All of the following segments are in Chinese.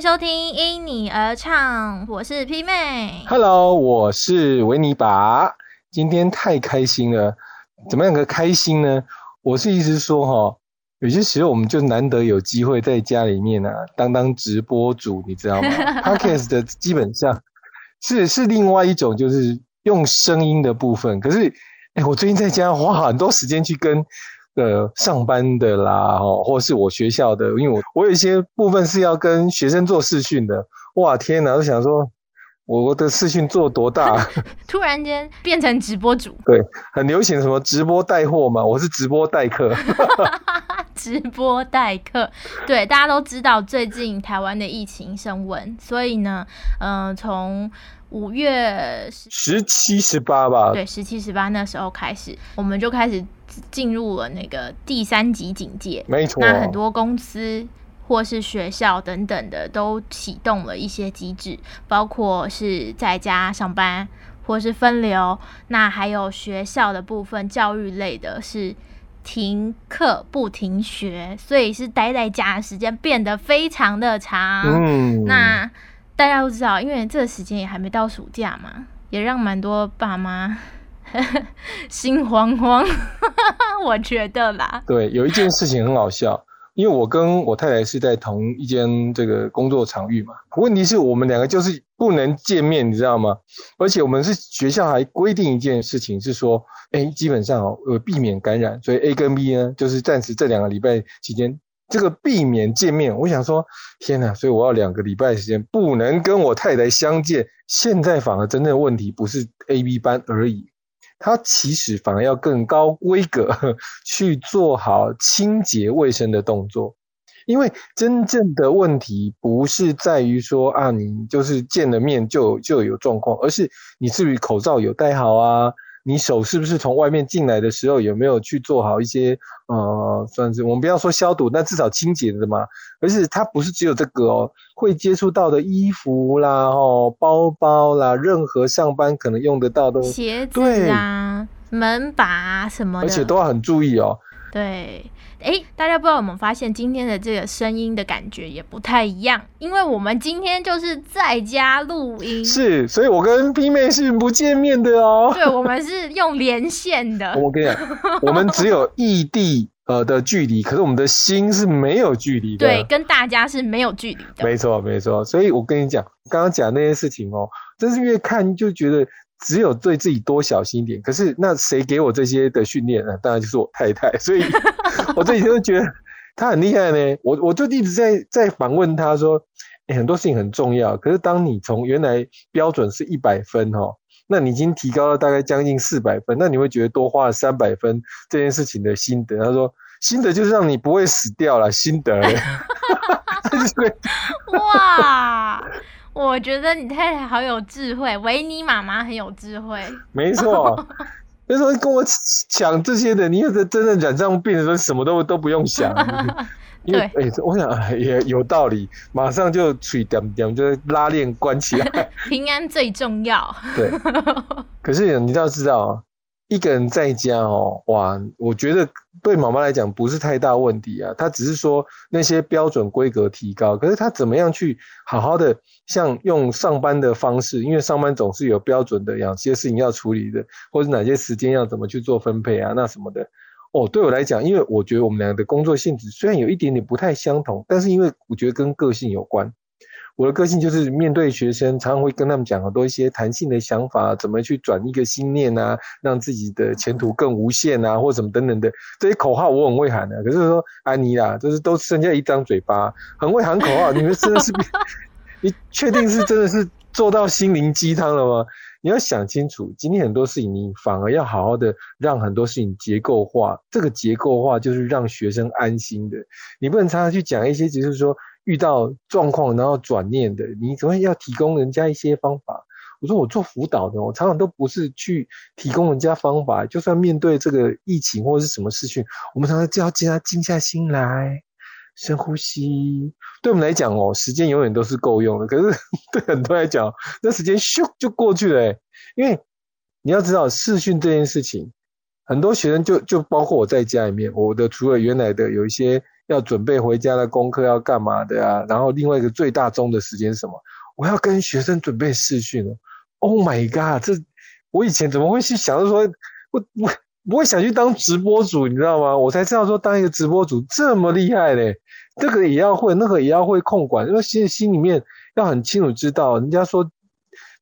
迎收听《因你而唱》，我是 P 妹。Hello，我是维尼拔。今天太开心了，怎么样个开心呢？我是意思说哈，有些时候我们就难得有机会在家里面啊，当当直播主，你知道吗？Podcast 的基本上是是另外一种，就是用声音的部分。可是，哎，我最近在家花很多时间去跟呃上班的啦，哦，或是我学校的，因为我我有一些部分是要跟学生做视讯的。哇，天哪！我想说。我的视讯做多大？突然间变成直播主，对，很流行什么直播带货嘛，我是直播代课，直播代课。对，大家都知道最近台湾的疫情升温，所以呢，嗯、呃，从五月十七、十八吧，对，十七、十八那时候开始，我们就开始进入了那个第三级警戒。没错，那很多公司。或是学校等等的都启动了一些机制，包括是在家上班或是分流。那还有学校的部分，教育类的是停课不停学，所以是待在家的时间变得非常的长。嗯，那大家都知道，因为这个时间也还没到暑假嘛，也让蛮多爸妈 心慌慌。我觉得啦，对，有一件事情很好笑。因为我跟我太太是在同一间这个工作场域嘛，问题是我们两个就是不能见面，你知道吗？而且我们是学校还规定一件事情是说，哎，基本上哦，呃，避免感染，所以 A 跟 B 呢，就是暂时这两个礼拜期间，这个避免见面。我想说，天哪！所以我要两个礼拜时间不能跟我太太相见。现在反而真正的问题不是 A、B 班而已。它其实反而要更高规格 去做好清洁卫生的动作，因为真正的问题不是在于说啊，你就是见了面就就有状况，而是你是不是口罩有戴好啊？你手是不是从外面进来的时候有没有去做好一些呃，算是我们不要说消毒，那至少清洁的嘛。而是它不是只有这个哦，会接触到的衣服啦、哦包包啦，任何上班可能用得到的鞋子啊、门把啊什么的，而且都要很注意哦。对，哎，大家不知道有没有发现，今天的这个声音的感觉也不太一样，因为我们今天就是在家录音，是，所以我跟 P 妹是不见面的哦。对，我们是用连线的。我跟你讲，我们只有异地呃的距离，可是我们的心是没有距离的。对，跟大家是没有距离的。没错，没错。所以我跟你讲，刚刚讲那些事情哦，真是越看就觉得。只有对自己多小心一点。可是那谁给我这些的训练呢？当然就是我太太。所以 我这几天都觉得她很厉害呢。我我就一直在在反问她说、欸，很多事情很重要。可是当你从原来标准是一百分哦，那你已经提高了大概将近四百分，那你会觉得多花了三百分这件事情的心得。他说心得就是让你不会死掉了，心得。哇！我觉得你太太好有智慧，维尼妈妈很有智慧。没错，那時候跟我讲这些的，你有的真的染上病的时候，什么都都不用想。因为哎、欸，我想也有道理，马上就取点点就拉链关起来，平安最重要。对，可是你要知道，一個人在家哦，哇，我覺得對媽媽來講不是太大問題啊，她只是說那些標準規格提高，可是她怎麼樣去好好的像用上班的方式，因為上班總是有標準的，有些事情要處理的，或者哪些時間要怎麼去做分配啊，那什麼的。哦，對我來講，因為我覺得我們兩個的工作性質雖然有一點點不太相同，但是因為我覺得跟個性有關。我的个性就是面对学生，常常会跟他们讲很多一些弹性的想法，怎么去转一个心念啊，让自己的前途更无限啊，或什么等等的这些口号，我很会喊的。可是说安妮啦，就是都剩下一张嘴巴，很会喊口号。你们真的是，你确定是真的是做到心灵鸡汤了吗？你要想清楚，今天很多事情你反而要好好的让很多事情结构化。这个结构化就是让学生安心的。你不能常常去讲一些，只是說遇到狀況然後轉念的。你總要提供人家一些方法。我說我做輔導的，我常常都不是去提供人家方法。就算面對這個疫情或者是什麼事情，我們常常就要叫他靜下心來，深呼吸。對我們來講哦，時間永遠都是夠用的。可是 對很多人來講，那時間咻就過去了。因為你要知道視訊這件事情，很多學生就就包括我在家裡面，我的除了原來的有一些要准备回家的功课要干嘛的啊？然后另外一个最大宗的时间是什么？我要跟学生准备试训了。Oh my god！这我以前怎么会去想到说，我我不会想去当直播主，你知道吗？我才知道说当一个直播主这么厉害嘞，这个也要会，那个也要会控管，因为心心里面要很清楚知道，人家说。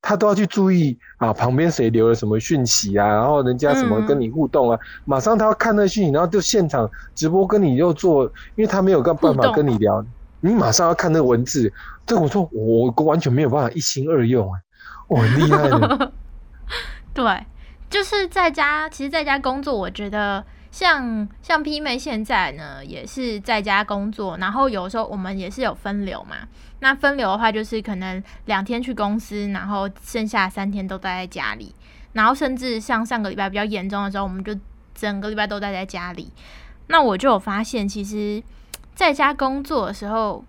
他都要去注意啊，旁边谁留了什么讯息啊，然后人家什么跟你互动啊，马上他要看那讯息，然后就现场直播跟你又做，因为他没有个办法跟你聊，你马上要看那个文字。这我说我完全没有办法一心二用啊，我很厉害的。对，就是在家，其实在家工作，我觉得。像像 P 妹现在呢，也是在家工作，然后有时候我们也是有分流嘛。那分流的话，就是可能两天去公司，然后剩下三天都待在家里。然后甚至像上个礼拜比较严重的时候，我们就整个礼拜都待在家里。那我就有发现，其实在家工作的时候，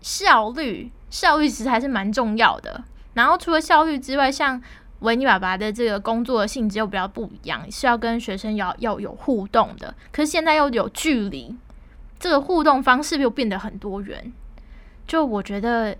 效率效率其实还是蛮重要的。然后除了效率之外，像维尼爸爸的这个工作性质又比较不一样，是要跟学生要要有互动的。可是现在又有距离，这个互动方式又变得很多元。就我觉得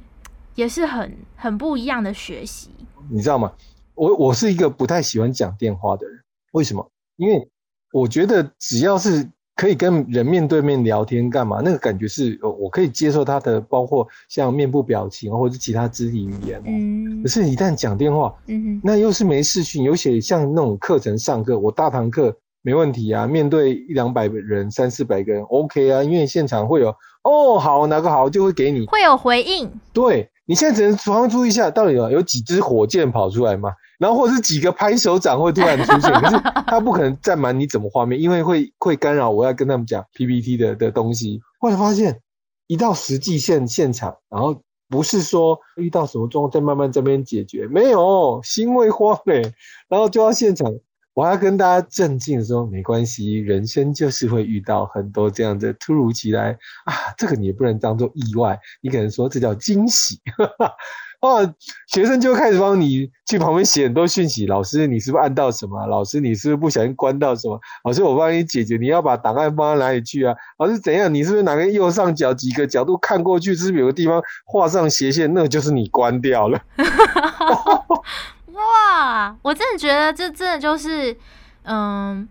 也是很很不一样的学习。你知道吗？我我是一个不太喜欢讲电话的人。为什么？因为我觉得只要是。可以跟人面对面聊天干嘛？那个感觉是，我可以接受他的，包括像面部表情或者其他肢体语言。嗯。可是，一旦讲电话，嗯那又是没视讯，尤其像那种课程上课，我大堂课没问题啊，面对一两百人、三四百个人，OK 啊，因为现场会有哦，好哪个好就会给你，会有回应。对，你现在只能专注一下，到底有有几支火箭跑出来嘛？然后或者是几个拍手掌会突然出现，可是他不可能占满你怎么画面，因为会会干扰我要跟他们讲 PPT 的的东西。后来发现，一到实际现现场，然后不是说遇到什么状况再慢慢这边解决，没有心会慌嘞，然后就要现场，我要跟大家镇静说没关系，人生就是会遇到很多这样的突如其来啊，这个你也不能当做意外，你可能说这叫惊喜。哦，学生就开始帮你去旁边写很多讯息。老师，你是不是按到什么？老师，你是不是不小心关到什么？老师，我帮你解决。你要把档案放到哪里去啊？老师，怎样？你是不是哪个右上角几个角度看过去，是不是有个地方画上斜线？那就是你关掉了。哇，我真的觉得这真的就是，嗯，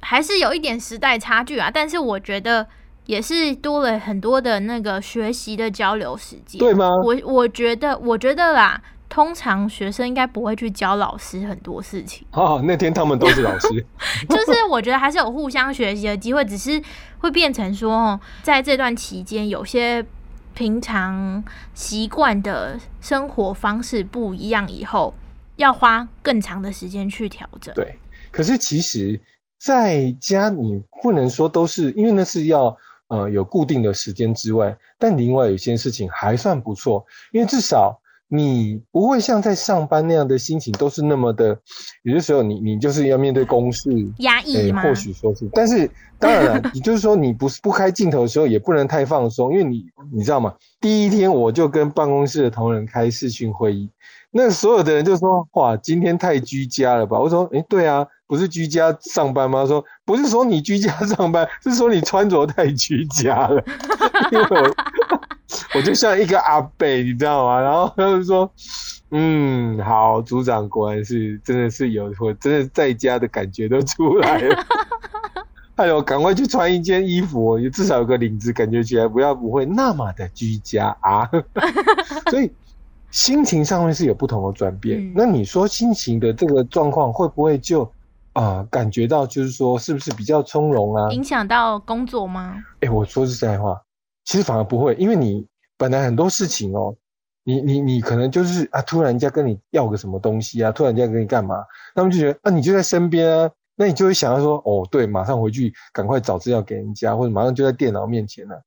还是有一点时代差距啊。但是我觉得。也是多了很多的那个学习的交流时间，对吗？我我觉得，我觉得啦，通常学生应该不会去教老师很多事情。哦，那天他们都是老师，就是我觉得还是有互相学习的机会，只是会变成说，在这段期间，有些平常习惯的生活方式不一样，以后要花更长的时间去调整。对，可是其实在家你不能说都是，因为那是要。呃，有固定的时间之外，但另外有些事情还算不错，因为至少你不会像在上班那样的心情都是那么的，有的时候你你就是要面对公事压抑或许说是，但是当然了，也就是说你不是不开镜头的时候也不能太放松，因为你你知道吗？第一天我就跟办公室的同仁开视讯会议，那所有的人就说：哇，今天太居家了吧？我说：哎，对啊。不是居家上班吗？说不是说你居家上班，是说你穿着太居家了。因为我我就像一个阿贝，你知道吗？然后他就说，嗯，好，组长果然是真的是有，我真的在家的感觉都出来了。哎呦，赶快去穿一件衣服，也至少有个领子，感觉起来不要不会那么的居家啊。所以心情上面是有不同的转变。那你说心情的这个状况会不会就？啊，感觉到就是说，是不是比较从容啊？影响到工作吗？哎，我说实在话，其实反而不会，因为你本来很多事情哦，你你你可能就是啊，突然间跟你要个什么东西啊，突然间跟你干嘛，他们就觉得啊，你就在身边啊，那你就会想要说，哦，对，马上回去赶快找资料给人家，或者马上就在电脑面前了。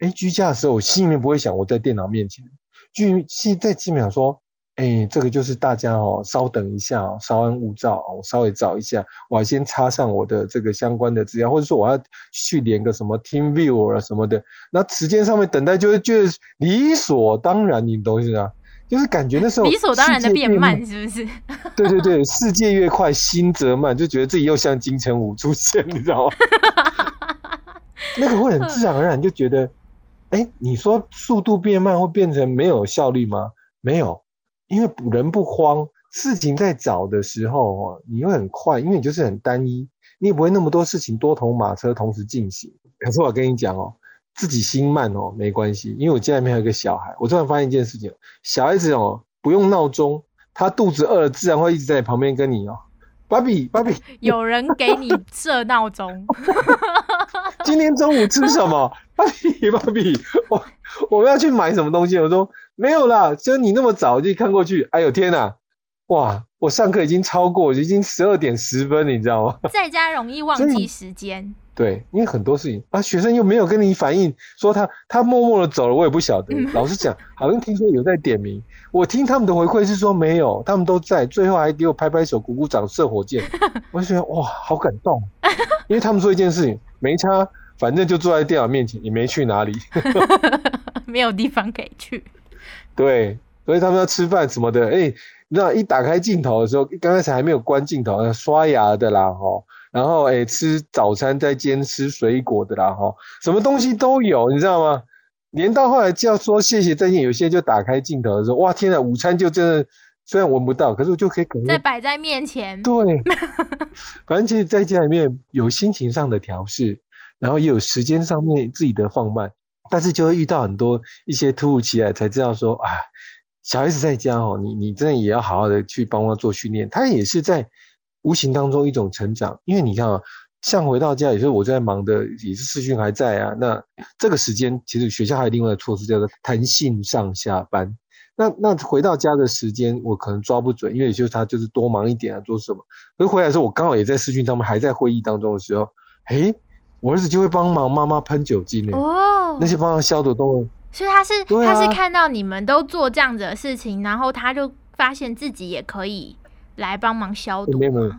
哎，居家的时候，我心里面不会想我在电脑面前，居现在基本上说。哎，这个就是大家哦，稍等一下哦，稍安勿躁哦，我稍微找一下，我先插上我的这个相关的资料，或者说我要去连个什么 Team Viewer 啊什么的，那时间上面等待就会觉得理所当然，你懂意思啊？就是感觉那时候理所当然的变慢，是不是？对对对，世界越快，心则慢，就觉得自己又像金城武出现，你知道吗？那个会很自然而然就觉得，哎，你说速度变慢会变成没有效率吗？没有，因为人不慌，事情在找的时候哦，你会很快，因为你就是很单一，你也不会那么多事情多头马车同时进行。可是我跟你讲哦，自己心慢哦没关系，因为我家里面有一个小孩，我突然发现一件事情，小孩子哦不用闹钟，他肚子饿了自然会一直在旁边跟你哦。芭比，芭比，有人给你设闹钟。今天中午吃什么？芭比，芭比，我我们要去买什么东西？我说没有啦，就你那么早就看过去。哎呦天哪，哇！我上课已经超过，已经十二点十分，你知道吗？在家容易忘记时间。对，因为很多事情啊，学生又没有跟你反映，说他他默默的走了，我也不晓得。老师讲，好像听说有在点名，我听他们的回馈是说没有，他们都在，最后还给我拍拍手、鼓鼓掌、射火箭，我就觉得哇，好感动。因为他们说一件事情，没差，反正就坐在电脑面前，也没去哪里，没有地方可以去。对，所以他们要吃饭什么的，哎，那一打开镜头的时候，刚开始还没有关镜头，刷牙的啦，哈。然后哎，吃早餐再兼吃水果的啦，哈，什么东西都有，你知道吗？连到后来就要说谢谢再见，有些就打开镜头的时候，哇，天呐，午餐就真的虽然闻不到，可是我就可以感觉在摆在面前。对，反正其实在家里面有心情上的调试，然后也有时间上面自己的放慢，但是就会遇到很多一些突如其来，才知道说啊，小孩子在家哦，你你真的也要好好的去帮他做训练，他也是在。无形当中一种成长，因为你看啊，像回到家，也是我在忙的，也是视讯还在啊。那这个时间，其实学校还有另外的措施，叫做弹性上下班。那那回到家的时间，我可能抓不准，因为就是他就是多忙一点啊，做什么。可是回来的时候，我刚好也在视讯，他们还在会议当中的时候，诶，我儿子就会帮忙妈妈喷酒精哦，那些帮忙消毒都。所以他是他是看到你们都做这样子的事情，然后他就发现自己也可以。来帮忙消毒？没有没有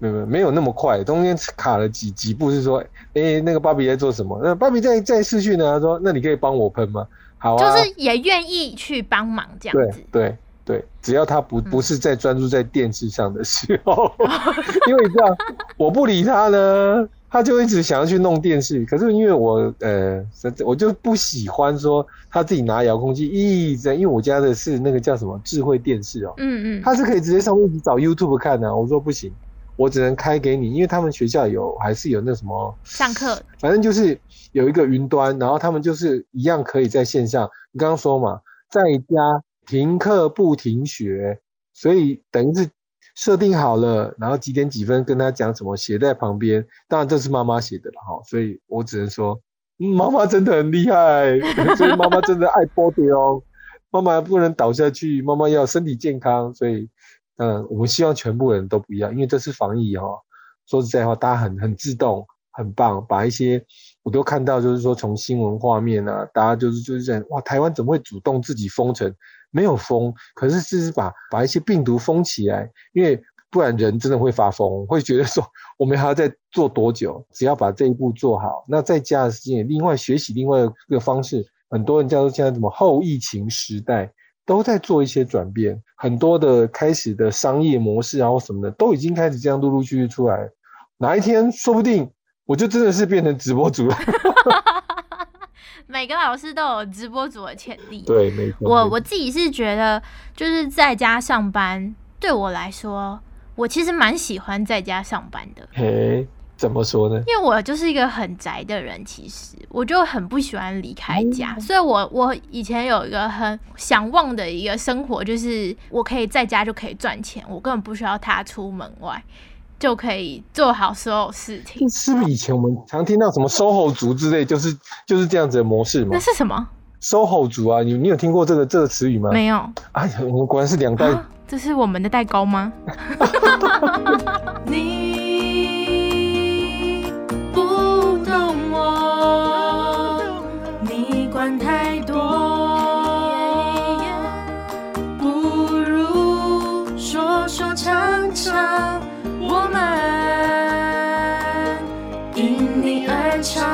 没有没有那么快，中间卡了几几步，是说，哎，那个芭比在做什么？那芭比在在试训呢？他说，那你可以帮我喷吗？好啊，就是也愿意去帮忙这样子。对对对，只要他不不是在专注在电视上的时候，因为你知道，我不理他呢。他就一直想要去弄电视，可是因为我呃，我就不喜欢说他自己拿遥控器一直在，因为我家的是那个叫什么智慧电视哦，嗯嗯，他是可以直接上面找 YouTube 看的。我说不行，我只能开给你，因为他们学校有还是有那什么上课，反正就是有一个云端，然后他们就是一样可以在线上。你刚刚说嘛，在家停课不停学，所以等于是。设定好了，然后几点几分跟他讲什么，写在旁边。当然这是妈妈写的了哈，所以我只能说，嗯妈妈真的很厉害，所以妈妈真的爱波的哦。妈妈不能倒下去，妈妈要身体健康。所以，嗯，我们希望全部人都不一样，因为这是防疫哈。说实在话，大家很很自动，很棒，把一些我都看到，就是说从新闻画面啊，大家就是就是这样，哇，台湾怎么会主动自己封城？没有封，可是是把把一些病毒封起来，因为不然人真的会发疯，会觉得说我们还要再做多久？只要把这一步做好，那在家的时间，另外学习另外一个方式，很多人叫做现在什么后疫情时代，都在做一些转变，很多的开始的商业模式然后什么的，都已经开始这样陆陆续续出来，哪一天说不定我就真的是变成直播主了。每个老师都有直播组的潜力。对，没错。我我自己是觉得，就是在家上班，对我来说，我其实蛮喜欢在家上班的。嘿，怎么说呢？因为我就是一个很宅的人，其实我就很不喜欢离开家，所以我我以前有一个很想望的一个生活，就是我可以在家就可以赚钱，我根本不需要踏出门外。就可以做好所有事情。是不是以前我们常听到什么 “soho 族”之类，就是就是这样子的模式吗？那是什么？“soho 族”啊，你你有听过这个这个词语吗？没有。哎呀，我们果然是两代。这是我们的代沟吗？你管太多，不如说说唱唱。我们因你而唱。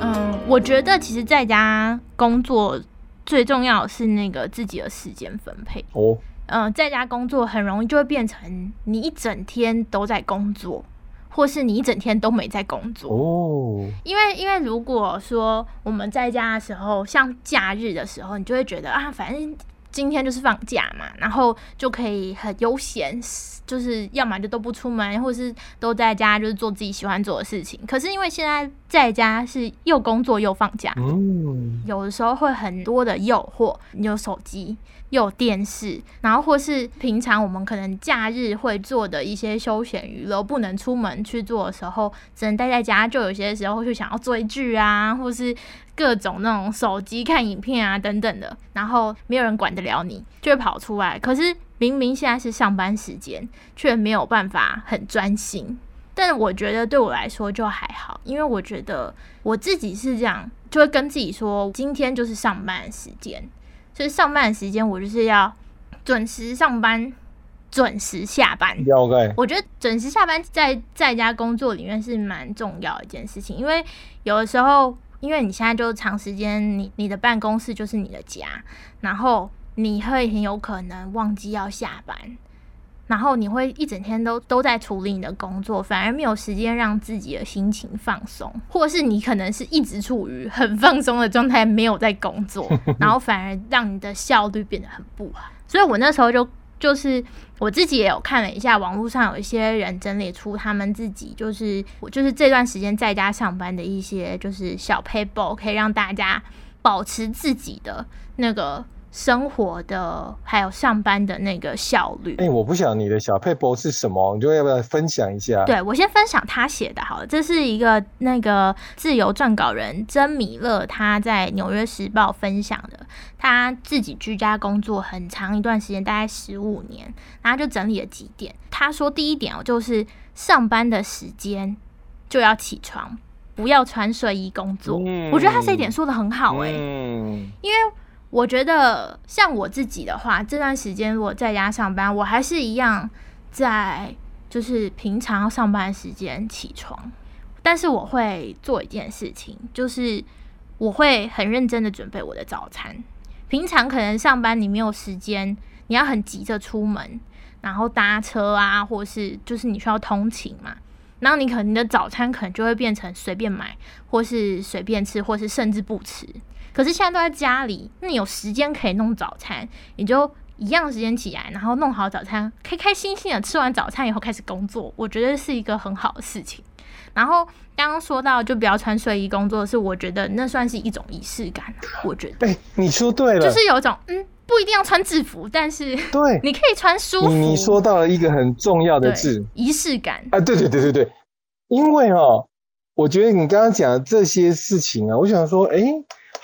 嗯，我觉得其实在家工作最重要的是那个自己的时间分配。哦，嗯，在家工作很容易就会变成你一整天都在工作。或是你一整天都没在工作。哦，因为因为如果说我们在家的时候，像假日的时候，你就会觉得啊，反正今天就是放假嘛，然后就可以很悠闲，就是要么就都不出门，或是都在家就是做自己喜欢做的事情。可是因为现在在家是又工作又放假，嗯，有的时候会很多的诱惑，你有手机。有电视，然后或是平常我们可能假日会做的一些休闲娱乐，不能出门去做的时候，只能待在家，就有些时候会想要追剧啊，或是各种那种手机看影片啊等等的，然后没有人管得了你，就会跑出来。可是明明现在是上班时间，却没有办法很专心。但我觉得对我来说就还好，因为我觉得我自己是这样，就会跟自己说，今天就是上班时间。就是上班的时间，我就是要准时上班，准时下班。我觉得准时下班在在家工作里面是蛮重要的一件事情，因为有的时候，因为你现在就长时间，你你的办公室就是你的家，然后你会很有可能忘记要下班。然后你会一整天都都在处理你的工作，反而没有时间让自己的心情放松，或是你可能是一直处于很放松的状态，没有在工作，然后反而让你的效率变得很不好。所以我那时候就就是我自己也有看了一下，网络上有一些人整理出他们自己就是我就是这段时间在家上班的一些就是小 paper，可以让大家保持自己的那个。生活的还有上班的那个效率。哎，我不晓得你的小配博是什么，你就要不要分享一下？对我先分享他写的，好了，这是一个那个自由撰稿人曾米勒他在《纽约时报》分享的，他自己居家工作很长一段时间，大概十五年，然后就整理了几点。他说第一点哦，就是上班的时间就要起床，不要穿睡衣工作。我觉得他这一点说的很好，哎，因为。我觉得像我自己的话，这段时间我在家上班，我还是一样在就是平常上班时间起床，但是我会做一件事情，就是我会很认真的准备我的早餐。平常可能上班你没有时间，你要很急着出门，然后搭车啊，或是就是你需要通勤嘛，然后你可能你的早餐可能就会变成随便买，或是随便吃，或是甚至不吃。可是现在都在家里，那你有时间可以弄早餐，你就一样时间起来，然后弄好早餐，开开心心的吃完早餐以后开始工作，我觉得是一个很好的事情。然后刚刚说到就不要穿睡衣工作，是我觉得那算是一种仪式感。我觉得，哎，你说对了，就是有一种嗯，不一定要穿制服，但是对，你可以穿舒服。你说到了一个很重要的字，仪式感啊，对对对对对，因为哦，我觉得你刚刚讲的这些事情啊，我想说，哎。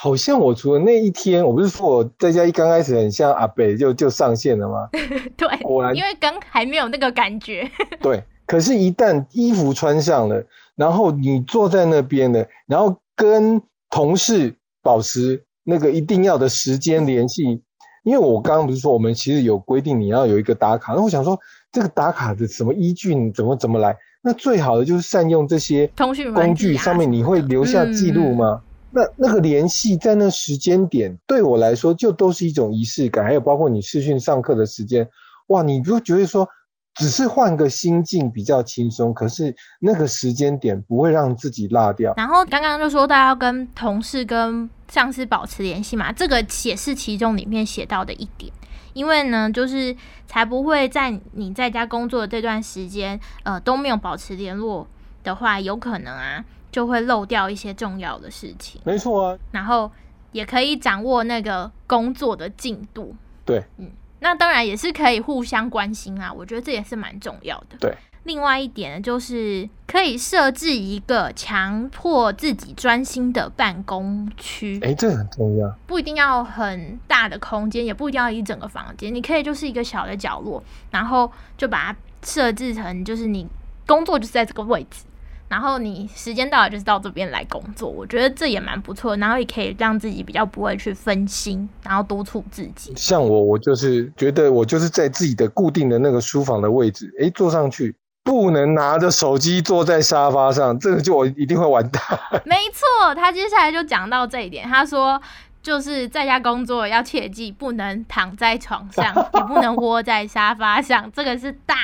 好像我除了那一天，我不是说我在家一刚开始很像阿北就就上线了吗？对，果然因为刚还没有那个感觉。对，可是，一旦衣服穿上了，然后你坐在那边了，然后跟同事保持那个一定要的时间联系，因为我刚刚不是说我们其实有规定你要有一个打卡，那我想说这个打卡的什么依据，你怎么怎么来？那最好的就是善用这些通讯工具，上面你会留下记录吗？那那个联系在那时间点对我来说就都是一种仪式感，还有包括你视讯上课的时间，哇，你不觉得说只是换个心境比较轻松，可是那个时间点不会让自己落掉。然后刚刚就说大家要跟同事跟上司保持联系嘛，这个也是其中里面写到的一点，因为呢，就是才不会在你在家工作的这段时间，呃，都没有保持联络的话，有可能啊。就会漏掉一些重要的事情，没错啊。然后也可以掌握那个工作的进度，对，嗯，那当然也是可以互相关心啊。我觉得这也是蛮重要的。对，另外一点呢就是可以设置一个强迫自己专心的办公区，哎，这很重要。不一定要很大的空间，也不一定要一整个房间，你可以就是一个小的角落，然后就把它设置成就是你工作就是在这个位置。然后你时间到了，就是到这边来工作，我觉得这也蛮不错。然后也可以让自己比较不会去分心，然后督促自己。像我，我就是觉得我就是在自己的固定的那个书房的位置，哎，坐上去不能拿着手机坐在沙发上，这个就我一定会完蛋。没错，他接下来就讲到这一点，他说。就是在家工作要切记，不能躺在床上，也不能窝在沙发上，这个是大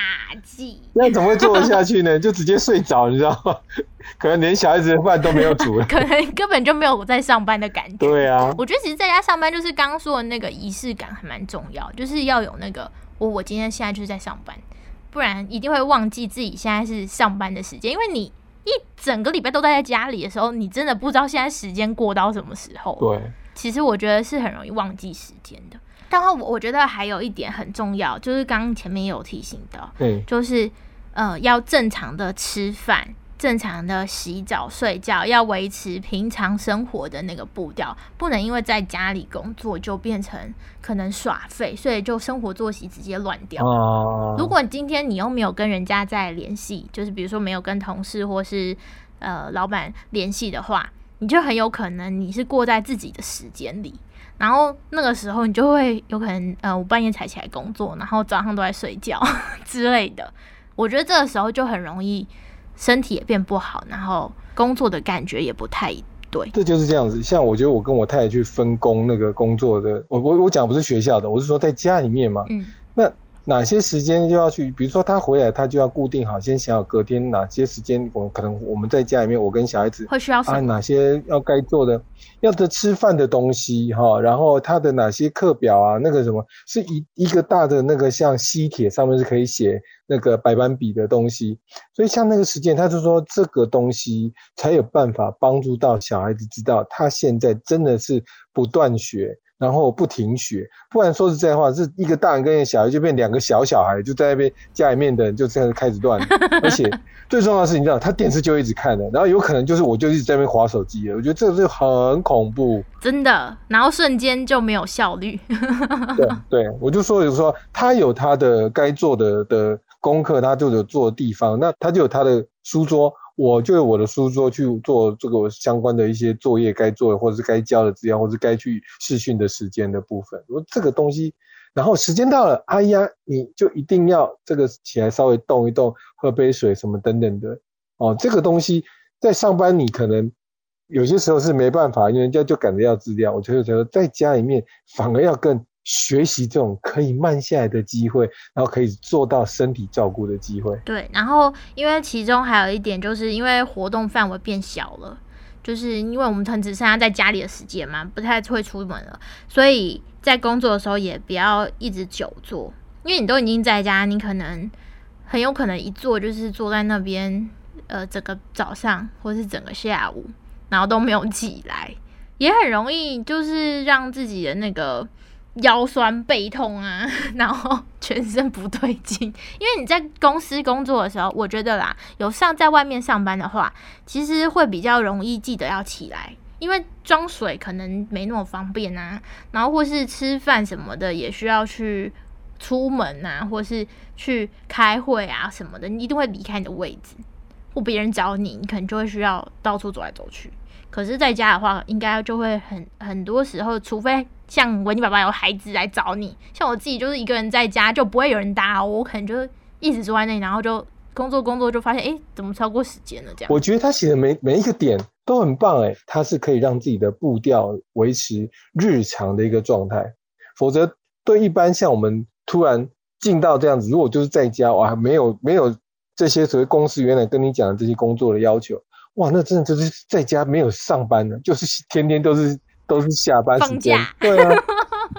忌。那怎么会做得下去呢？就直接睡着，你知道吗？可能连小孩子的饭都没有煮了，可能根本就没有在上班的感觉。对啊，我觉得其实在家上班就是刚刚说的那个仪式感还蛮重要，就是要有那个我我今天现在就是在上班，不然一定会忘记自己现在是上班的时间，因为你一整个礼拜都待在家里的时候，你真的不知道现在时间过到什么时候。对。其实我觉得是很容易忘记时间的，但后我我觉得还有一点很重要，就是刚刚前面有提醒的，嗯，就是呃要正常的吃饭，正常的洗澡睡觉，要维持平常生活的那个步调，不能因为在家里工作就变成可能耍废，所以就生活作息直接乱掉。哦，如果今天你又没有跟人家在联系，就是比如说没有跟同事或是呃老板联系的话。你就很有可能你是过在自己的时间里，然后那个时候你就会有可能，呃，我半夜才起来工作，然后早上都在睡觉 之类的。我觉得这个时候就很容易身体也变不好，然后工作的感觉也不太对。这就是这样子。像我觉得我跟我太太去分工那个工作的，我我我讲不是学校的，我是说在家里面嘛。嗯。那。哪些时间就要去？比如说他回来，他就要固定好，先想好隔天哪些时间，我可能我们在家里面，我跟小孩子会需要啊哪些要该做的，要的吃饭的东西哈，然后他的哪些课表啊，那个什么是一一个大的那个像吸铁上面是可以写那个白板笔的东西，所以像那个时间，他就说这个东西才有办法帮助到小孩子知道他现在真的是不断学。然后不停学，不然说实在话，是一个大人跟一个小孩就变两个小小孩，就在那边家里面的人就这样开始乱。而且最重要的是，你知道，他电视就一直看的，然后有可能就是我就一直在那边划手机了。我觉得这个是很恐怖，真的。然后瞬间就没有效率。对对，我就说，有说他有他的该做的的功课，他就有做的地方，那他就有他的书桌。我就有我的书桌去做这个相关的一些作业，该做的或者是该交的资料，或者该去试训的时间的部分。我这个东西，然后时间到了，哎呀，你就一定要这个起来稍微动一动，喝杯水什么等等的。哦，这个东西在上班你可能有些时候是没办法，因为人家就赶着要资料。我觉得觉得在家里面反而要更。学习这种可以慢下来的机会，然后可以做到身体照顾的机会。对，然后因为其中还有一点，就是因为活动范围变小了，就是因为我们可能只剩下在家里的时间嘛，不太会出门了，所以在工作的时候也不要一直久坐，因为你都已经在家，你可能很有可能一坐就是坐在那边，呃，整个早上或是整个下午，然后都没有起来，也很容易就是让自己的那个。腰酸背痛啊，然后全身不对劲，因为你在公司工作的时候，我觉得啦，有上在外面上班的话，其实会比较容易记得要起来，因为装水可能没那么方便啊，然后或是吃饭什么的也需要去出门啊，或是去开会啊什么的，你一定会离开你的位置，或别人找你，你可能就会需要到处走来走去。可是在家的话，应该就会很很多时候，除非像维尼爸爸有孩子来找你，像我自己就是一个人在家，就不会有人打我，我可能就一直坐在那里，然后就工作工作，就发现哎，怎么超过时间了？这样。我觉得他写的每每一个点都很棒，哎，他是可以让自己的步调维持日常的一个状态，否则对一般像我们突然进到这样子，如果就是在家，我还没有没有这些所谓公司原来跟你讲的这些工作的要求。哇，那真的就是在家没有上班的，就是天天都是都是下班时间，对啊，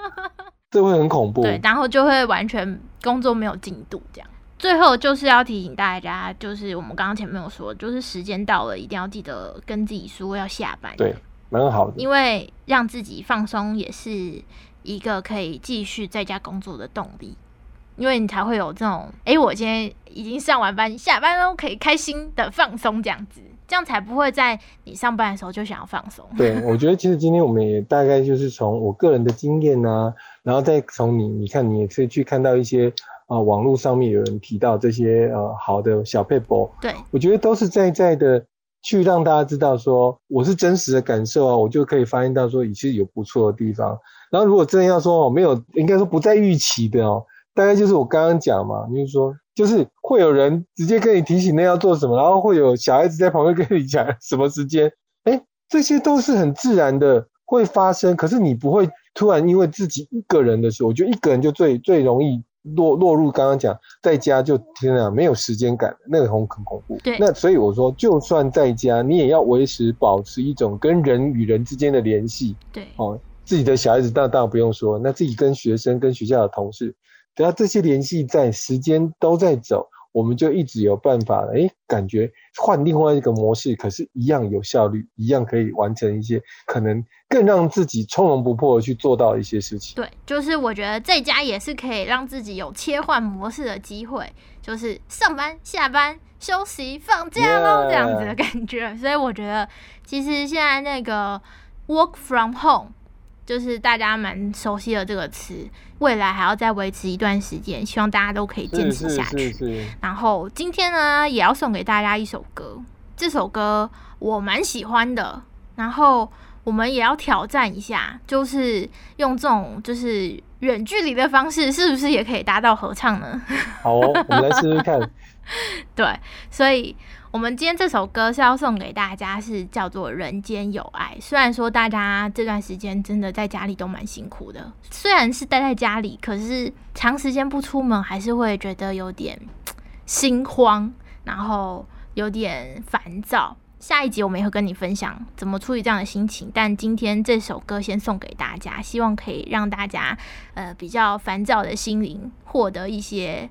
这会很恐怖。对，然后就会完全工作没有进度，这样。最后就是要提醒大家，就是我们刚刚前面有说，就是时间到了，一定要记得跟自己说要下班。对，蛮好的。因为让自己放松也是一个可以继续在家工作的动力，因为你才会有这种，哎，我今天已经上完班，下班喽，可以开心的放松这样子。这样才不会在你上班的时候就想要放松。对，我觉得其实今天我们也大概就是从我个人的经验呐，然后再从你，你看你也可以去看到一些啊，网络上面有人提到这些呃好的小配博。对，我觉得都是在在的去让大家知道说我是真实的感受啊，我就可以发现到说其实有不错的地方。然后如果真的要说哦没有，应该说不在预期的哦，大概就是我刚刚讲嘛，就是说。就是会有人直接跟你提醒那要做什么，然后会有小孩子在旁边跟你讲什么时间，哎，这些都是很自然的，会发生，可是你不会突然因为自己一个人的时候，我觉得一个人就最最容易落落入刚刚讲在家就天啊没有时间感，那个很很恐怖。对那所以我说，就算在家，你也要维持保持一种跟人与人之间的联系对，哦。自己的小孩子当当然不用说，那自己跟学生、跟学校的同事，只要这些联系在，时间都在走，我们就一直有办法，哎，感觉换另外一个模式，可是一样有效率，一样可以完成一些可能更让自己从容不迫的去做到一些事情。对，就是我觉得在家也是可以让自己有切换模式的机会，就是上班、下班、休息、放假喽这样子的感觉。所以我觉得，其实现在那个 work from home，就是大家蛮熟悉的这个词，未来还要再维持一段时间，希望大家都可以坚持下去。是是，然后今天呢，也要送给大家一首歌，这首歌我蛮喜欢的。然后我们也要挑战一下，就是用这种就是远距离的方式，是不是也可以达到合唱呢？好哦，我们来试试看。对，所以我们今天这首歌是要送给大家，是叫做《人间有爱》。虽然说大家这段时间真的在家里都蛮辛苦的，虽然是待在家里，可是长时间不出门，还是会觉得有点心慌，然后有点烦躁。下一集我们也会跟你分享怎么处理这样的心情，但今天这首歌先送给大家，希望可以让大家呃比较烦躁的心灵获得一些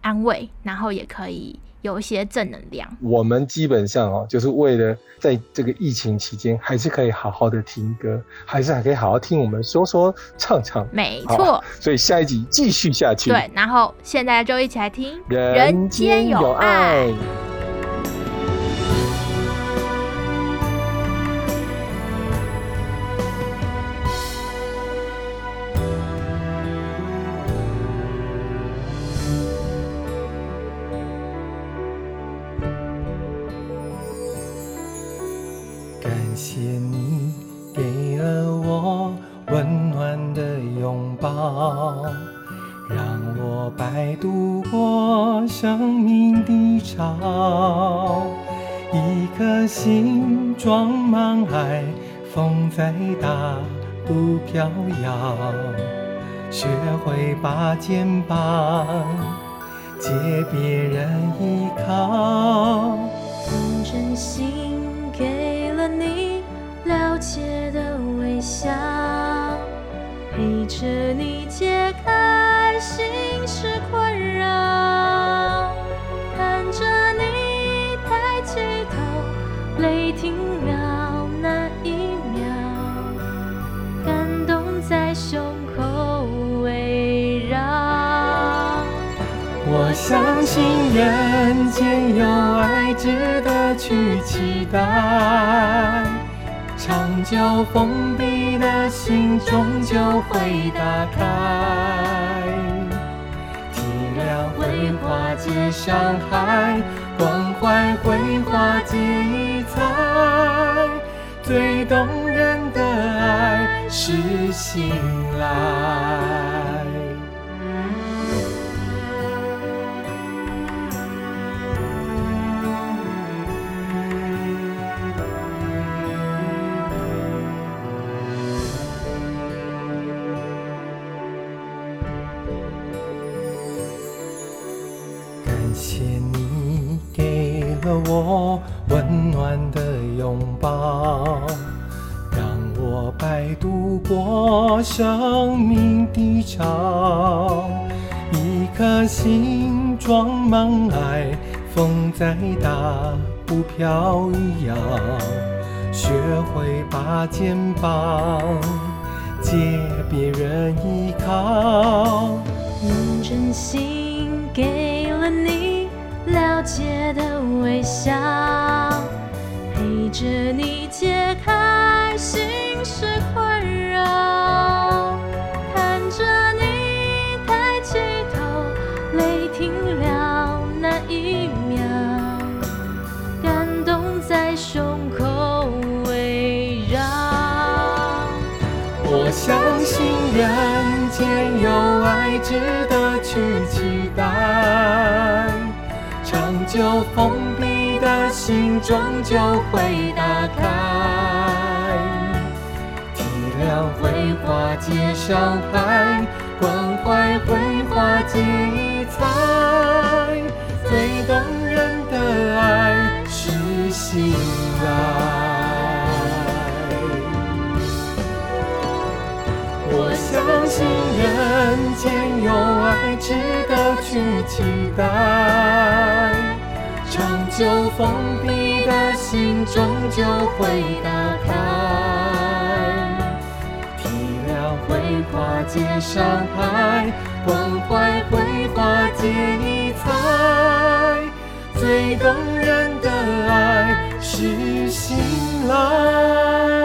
安慰，然后也可以有一些正能量。我们基本上哦，就是为了在这个疫情期间，还是可以好好的听歌，还是还可以好好听我们说说唱唱。没错，所以下一集继续下去。对。然后现在就一起来听《人间有爱。让我摆渡过生命的潮。一颗心装满爱，风再大不飘摇。学会把肩膀借别人依靠。用真心给了你了解的微笑，陪着你解开心事困扰，看着你抬起头，泪停了那一秒，感动在胸口围绕。我相信人间有爱，值得去期待。长久封闭的心终究会打开，体谅会化解伤害，关怀会化解疑猜。最动人的爱是信赖。我温暖的拥抱，让我摆渡过生命的潮。一颗心装满爱，风再大不飘摇。学会把肩膀借别人依靠。用真心给了你了解的微笑，陪着你解开心事困扰，看着你抬起头，泪停了那一秒，感动在胸口围绕。我相信人间有爱，值得去。长久封闭的心终究会打开，体谅会化解伤害，关怀会化解疑猜。最动人的爱是信赖。我相信人间有爱值得去期待，久封闭的心终究会打开，体谅会化解伤害，关怀会化解疑猜，最动人的爱是信赖。